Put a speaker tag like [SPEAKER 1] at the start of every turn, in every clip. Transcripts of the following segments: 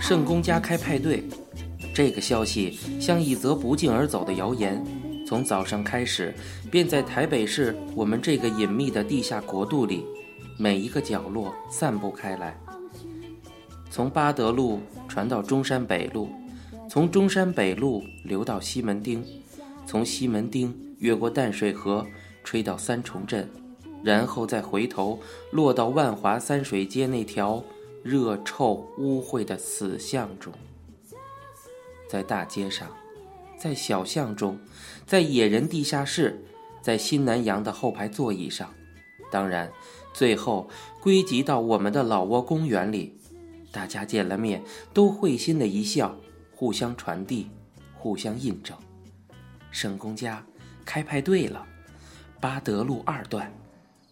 [SPEAKER 1] 圣公家开派对，这个消息像一则不胫而走的谣言，从早上开始，便在台北市我们这个隐秘的地下国度里，每一个角落散布开来。从八德路传到中山北路，从中山北路流到西门町，从西门町越过淡水河，吹到三重镇，然后再回头落到万华三水街那条。热臭污秽的死巷中，在大街上，在小巷中，在野人地下室，在新南洋的后排座椅上，当然，最后归集到我们的老挝公园里，大家见了面都会心的一笑，互相传递，互相印证。圣公家开派对了，巴德路二段，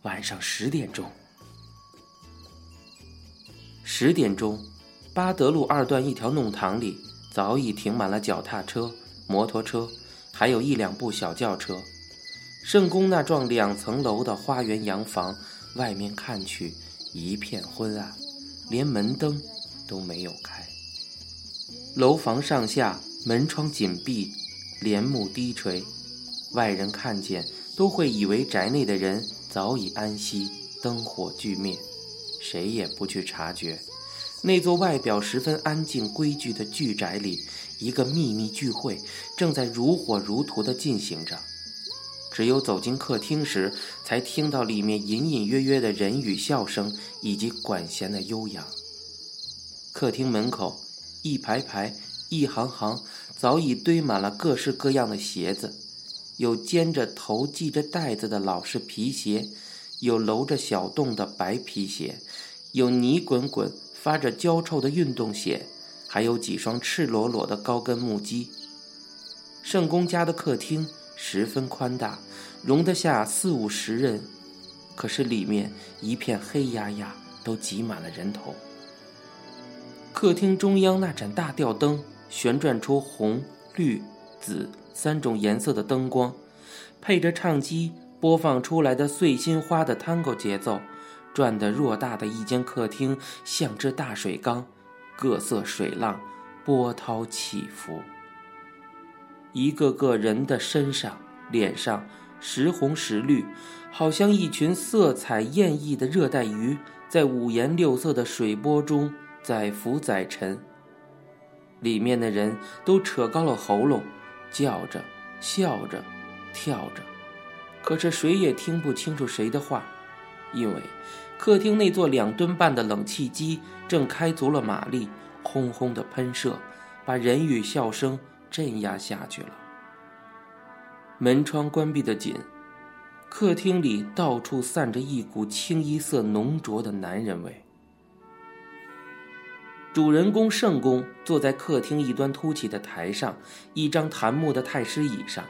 [SPEAKER 1] 晚上十点钟。十点钟，巴德路二段一条弄堂里早已停满了脚踏车、摩托车，还有一两部小轿车。圣宫那幢两层楼的花园洋房，外面看去一片昏暗，连门灯都没有开。楼房上下门窗紧闭，帘幕低垂，外人看见都会以为宅内的人早已安息，灯火俱灭。谁也不去察觉，那座外表十分安静、规矩的巨宅里，一个秘密聚会正在如火如荼地进行着。只有走进客厅时，才听到里面隐隐约约的人语笑声以及管弦的悠扬。客厅门口，一排排、一行行，早已堆满了各式各样的鞋子，有尖着头、系着带子的老式皮鞋。有搂着小洞的白皮鞋，有泥滚滚、发着焦臭的运动鞋，还有几双赤裸裸的高跟木屐。圣公家的客厅十分宽大，容得下四五十人，可是里面一片黑压压，都挤满了人头。客厅中央那盏大吊灯旋转出红、绿、紫三种颜色的灯光，配着唱机。播放出来的《碎心花》的 Tango 节奏，转得偌大的一间客厅像只大水缸，各色水浪波涛起伏。一个个人的身上、脸上时红时绿，好像一群色彩艳异的热带鱼，在五颜六色的水波中载浮载沉。里面的人都扯高了喉咙，叫着、笑着、跳着。可是谁也听不清楚谁的话，因为客厅那座两吨半的冷气机正开足了马力，轰轰的喷射，把人语笑声镇压下去了。门窗关闭的紧，客厅里到处散着一股清一色浓浊的男人味。主人公圣公坐在客厅一端凸起的台上，一张檀木的太师椅上，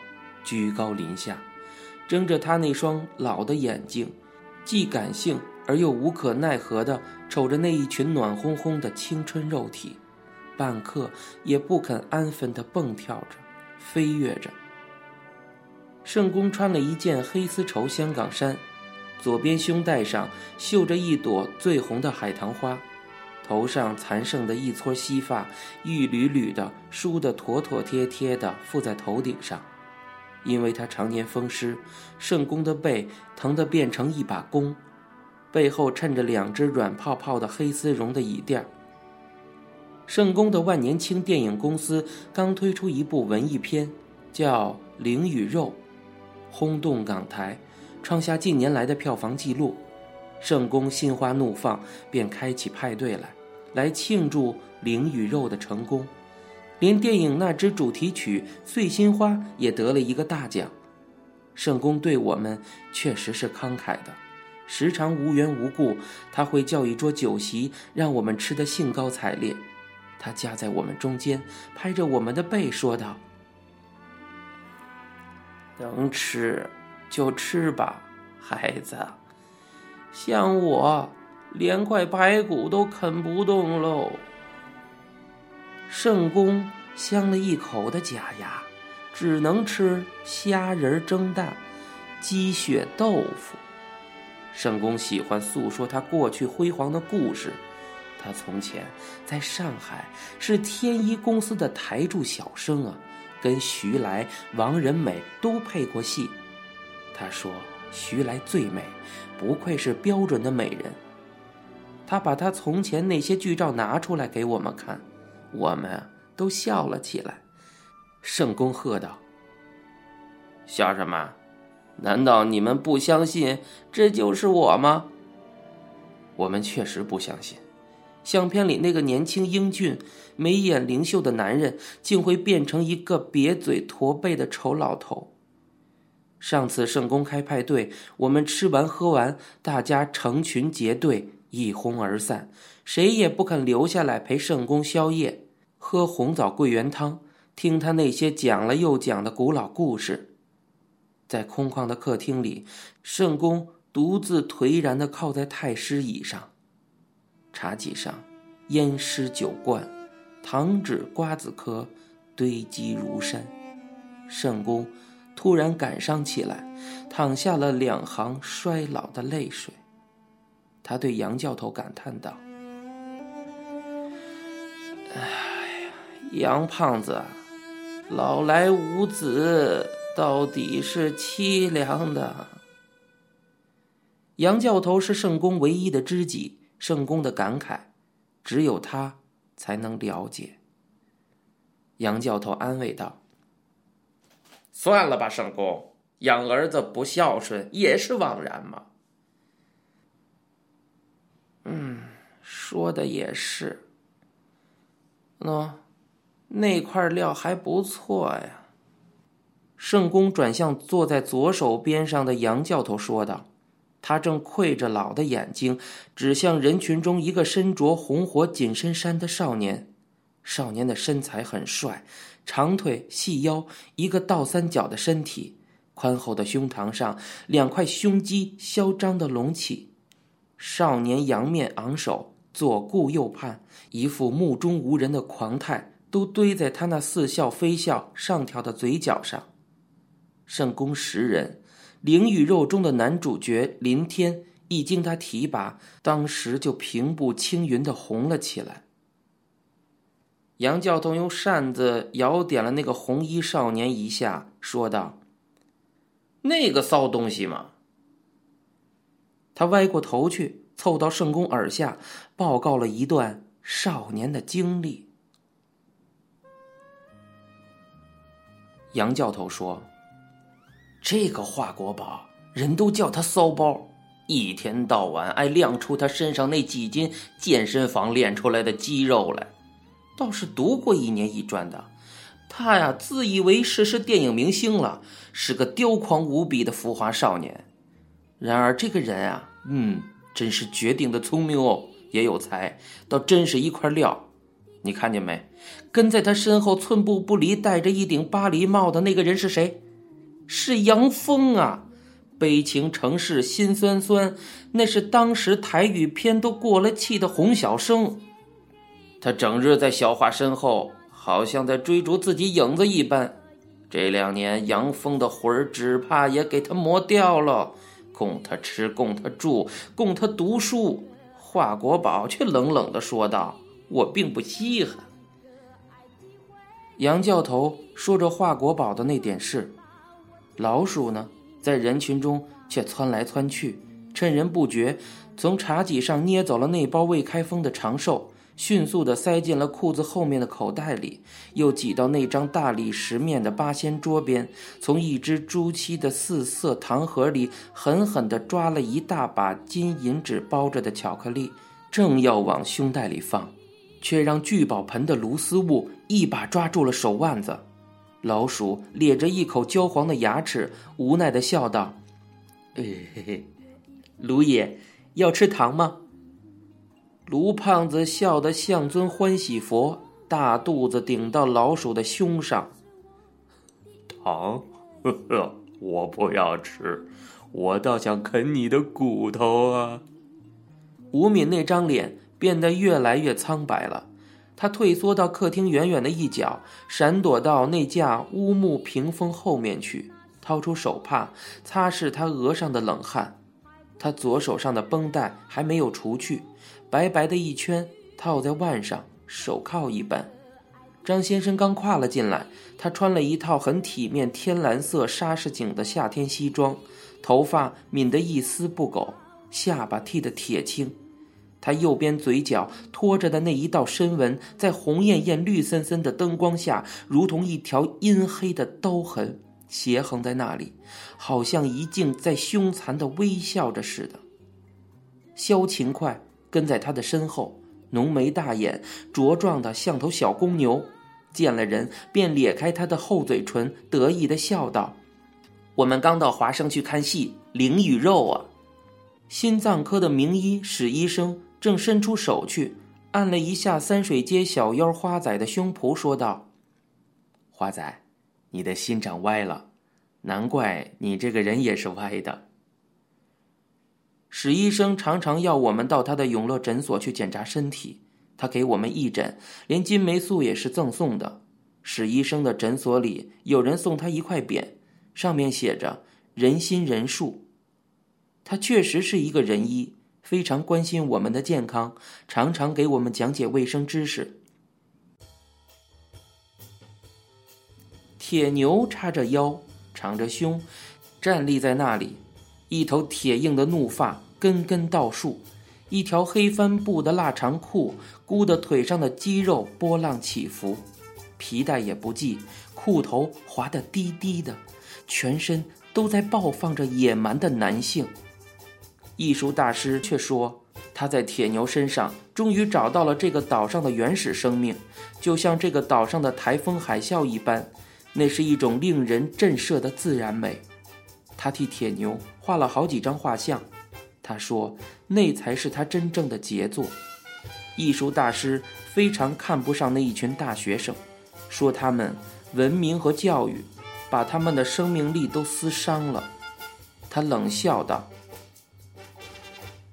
[SPEAKER 1] 居高临下。睁着他那双老的眼睛，既感性而又无可奈何地瞅着那一群暖烘烘的青春肉体，半刻也不肯安分地蹦跳着、飞跃着。圣公穿了一件黑丝绸香港衫，左边胸带上绣着一朵最红的海棠花，头上残剩的一撮稀发一缕缕的梳得妥妥帖帖的附在头顶上。因为他常年风湿，圣公的背疼得变成一把弓，背后衬着两只软泡泡的黑丝绒的椅垫。圣公的万年青电影公司刚推出一部文艺片，叫《灵与肉》，轰动港台，创下近年来的票房纪录。圣公心花怒放，便开起派对来，来庆祝《灵与肉》的成功。连电影那支主题曲《碎心花》也得了一个大奖。圣公对我们确实是慷慨的，时常无缘无故，他会叫一桌酒席，让我们吃得兴高采烈。他夹在我们中间，拍着我们的背说道：“能吃就吃吧，孩子。像我，连块排骨都啃不动喽。”圣公镶了一口的假牙，只能吃虾仁蒸蛋、鸡血豆腐。圣公喜欢诉说他过去辉煌的故事，他从前在上海是天一公司的台柱小生啊，跟徐来、王仁美都配过戏。他说徐来最美，不愧是标准的美人。他把他从前那些剧照拿出来给我们看，我们都笑了起来。圣公喝道：“笑什么？难道你们不相信这就是我吗？”我们确实不相信，相片里那个年轻英俊、眉眼灵秀的男人，竟会变成一个瘪嘴驼背的丑老头。上次圣公开派对，我们吃完喝完，大家成群结队一哄而散，谁也不肯留下来陪圣公宵夜，喝红枣桂圆汤，听他那些讲了又讲的古老故事。在空旷的客厅里，圣公。独自颓然地靠在太师椅上，茶几上烟湿酒罐，糖纸瓜子壳堆积如山。圣公突然感伤起来，淌下了两行衰老的泪水。他对杨教头感叹道：“哎呀，杨胖子，老来无子，到底是凄凉的。”杨教头是圣公唯一的知己，圣公的感慨，只有他才能了解。杨教头安慰道：“算了吧，圣公，养儿子不孝顺也是枉然嘛。”嗯，说的也是。喏，那块料还不错呀。圣公转向坐在左手边上的杨教头说道。他正窥着老的眼睛，指向人群中一个身着红火紧身衫的少年。少年的身材很帅，长腿细腰，一个倒三角的身体，宽厚的胸膛上两块胸肌嚣张的隆起。少年仰面昂首，左顾右盼，一副目中无人的狂态，都堆在他那似笑非笑上挑的嘴角上。圣宫十人。灵与肉中的男主角林天一经他提拔，当时就平步青云的红了起来。杨教头用扇子摇点了那个红衣少年一下，说道：“那个骚东西嘛。”他歪过头去，凑到圣公耳下，报告了一段少年的经历。杨教头说。这个华国宝，人都叫他骚包，一天到晚爱亮出他身上那几斤健身房练出来的肌肉来。倒是读过一年一专的，他呀自以为是是电影明星了，是个刁狂无比的浮华少年。然而这个人啊，嗯，真是绝顶的聪明哦，也有才，倒真是一块料。你看见没？跟在他身后寸步不离、戴着一顶巴黎帽的那个人是谁？是杨峰啊，悲情城市心酸酸，那是当时台语片都过了气的洪小生。他整日在小华身后，好像在追逐自己影子一般。这两年，杨峰的魂儿只怕也给他磨掉了，供他吃，供他住，供他读书。华国宝却冷冷的说道：“我并不稀罕。”杨教头说着华国宝的那点事。老鼠呢，在人群中却窜来窜去，趁人不觉，从茶几上捏走了那包未开封的长寿，迅速地塞进了裤子后面的口袋里，又挤到那张大理石面的八仙桌边，从一只朱漆的四色糖盒里狠狠地抓了一大把金银纸包着的巧克力，正要往胸袋里放，却让聚宝盆的卢思悟一把抓住了手腕子。老鼠咧着一口焦黄的牙齿，无奈的笑道：“嘿嘿，卢爷要吃糖吗？”卢胖子笑得像尊欢喜佛，大肚子顶到老鼠的胸上。
[SPEAKER 2] 糖，呵呵，我不要吃，我倒想啃你的骨头啊！
[SPEAKER 1] 吴敏那张脸变得越来越苍白了。他退缩到客厅远远的一角，闪躲到那架乌木屏风后面去，掏出手帕擦拭他额上的冷汗。他左手上的绷带还没有除去，白白的一圈套在腕上，手铐一般。张先生刚跨了进来，他穿了一套很体面天蓝色纱饰锦的夏天西装，头发抿得一丝不苟，下巴剃得铁青。他右边嘴角拖着的那一道深纹，在红艳艳、绿森森的灯光下，如同一条阴黑的刀痕，斜横在那里，好像一镜在凶残的微笑着似的。萧勤快跟在他的身后，浓眉大眼，茁壮的像头小公牛。见了人，便咧开他的厚嘴唇，得意的笑道：“我们刚到华生去看戏，灵与肉啊！”心脏科的名医史医生正伸出手去按了一下三水街小妖花仔的胸脯，说道：“花仔，你的心长歪了，难怪你这个人也是歪的。”史医生常常要我们到他的永乐诊所去检查身体。他给我们义诊，连金霉素也是赠送的。史医生的诊所里有人送他一块匾，上面写着“仁心仁术”。他确实是一个仁医，非常关心我们的健康，常常给我们讲解卫生知识。铁牛叉着腰，敞着胸，站立在那里，一头铁硬的怒发根根倒竖。一条黑帆布的腊肠裤，箍得腿上的肌肉波浪起伏，皮带也不系，裤头滑得低低的，全身都在爆放着野蛮的男性。艺术大师却说，他在铁牛身上终于找到了这个岛上的原始生命，就像这个岛上的台风海啸一般，那是一种令人震慑的自然美。他替铁牛画了好几张画像。他说：“那才是他真正的杰作。”艺术大师非常看不上那一群大学生，说他们文明和教育把他们的生命力都撕伤了。他冷笑道：“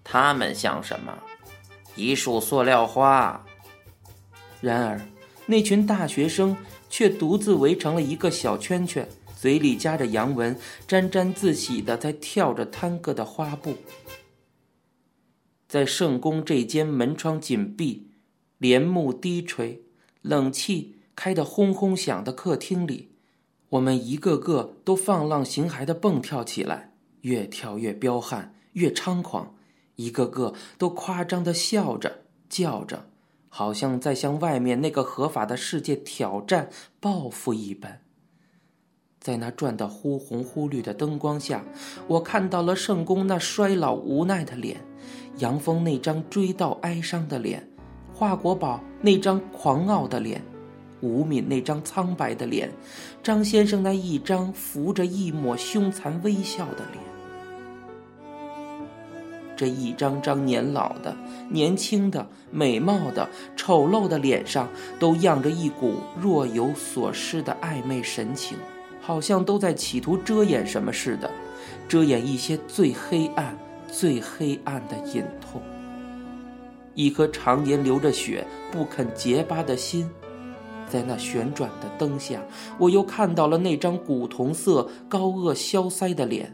[SPEAKER 1] 他们像什么？一束塑料花。”然而，那群大学生却独自围成了一个小圈圈，嘴里夹着洋文，沾沾自喜地在跳着探戈的花步。在圣宫这间门窗紧闭、帘幕低垂、冷气开得轰轰响的客厅里，我们一个个都放浪形骸地蹦跳起来，越跳越彪悍，越猖狂，一个个都夸张地笑着、叫着，好像在向外面那个合法的世界挑战、报复一般。在那转得忽红忽绿的灯光下，我看到了圣宫那衰老无奈的脸。杨峰那张追悼哀伤的脸，华国宝那张狂傲的脸，吴敏那张苍白的脸，张先生那一张浮着一抹凶残微笑的脸，这一张张年老的、年轻的、美貌的、丑陋的脸上，都漾着一股若有所失的暧昧神情，好像都在企图遮掩什么似的，遮掩一些最黑暗。最黑暗的隐痛，一颗常年流着血不肯结疤的心，在那旋转的灯下，我又看到了那张古铜色、高颚消腮的脸。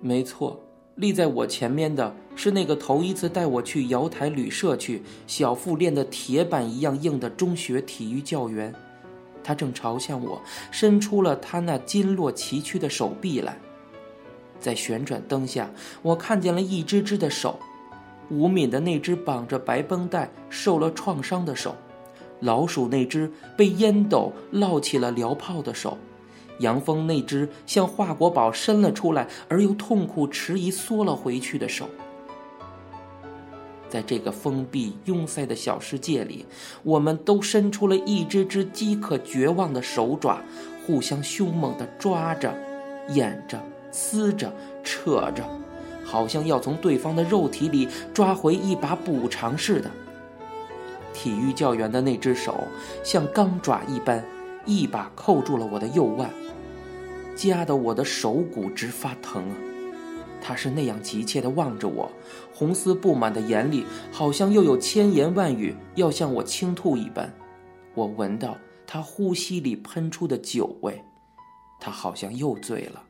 [SPEAKER 1] 没错，立在我前面的是那个头一次带我去瑶台旅社去、小腹练得铁板一样硬的中学体育教员，他正朝向我伸出了他那筋络崎岖的手臂来。在旋转灯下，我看见了一只只的手，吴敏的那只绑着白绷带、受了创伤的手，老鼠那只被烟斗烙起了燎泡的手，杨峰那只向华国宝伸了出来而又痛苦迟疑缩了回去的手。在这个封闭拥塞的小世界里，我们都伸出了一只只饥渴绝望的手爪，互相凶猛地抓着、掩着。撕着、扯着，好像要从对方的肉体里抓回一把补偿似的。体育教员的那只手像钢爪一般，一把扣住了我的右腕，夹得我的手骨直发疼啊！他是那样急切地望着我，红丝布满的眼里好像又有千言万语要向我倾吐一般。我闻到他呼吸里喷出的酒味，他好像又醉了。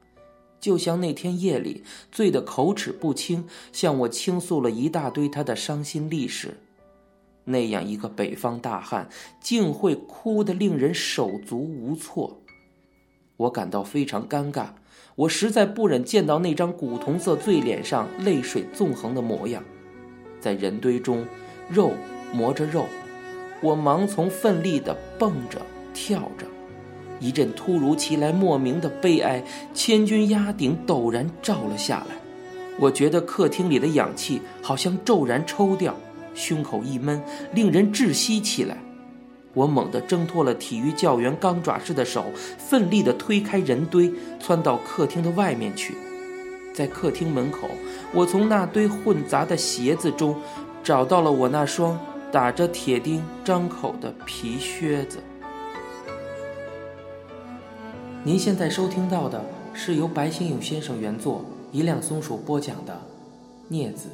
[SPEAKER 1] 就像那天夜里醉得口齿不清，向我倾诉了一大堆他的伤心历史。那样一个北方大汉，竟会哭得令人手足无措。我感到非常尴尬，我实在不忍见到那张古铜色醉脸上泪水纵横的模样。在人堆中，肉磨着肉，我忙从奋力地蹦着跳着。一阵突如其来、莫名的悲哀，千钧压顶，陡然照了下来。我觉得客厅里的氧气好像骤然抽掉，胸口一闷，令人窒息起来。我猛地挣脱了体育教员钢爪似的手，奋力地推开人堆，窜到客厅的外面去。在客厅门口，我从那堆混杂的鞋子中，找到了我那双打着铁钉张口的皮靴子。您现在收听到的是由白先勇先生原作、一辆松鼠播讲的《镊子》。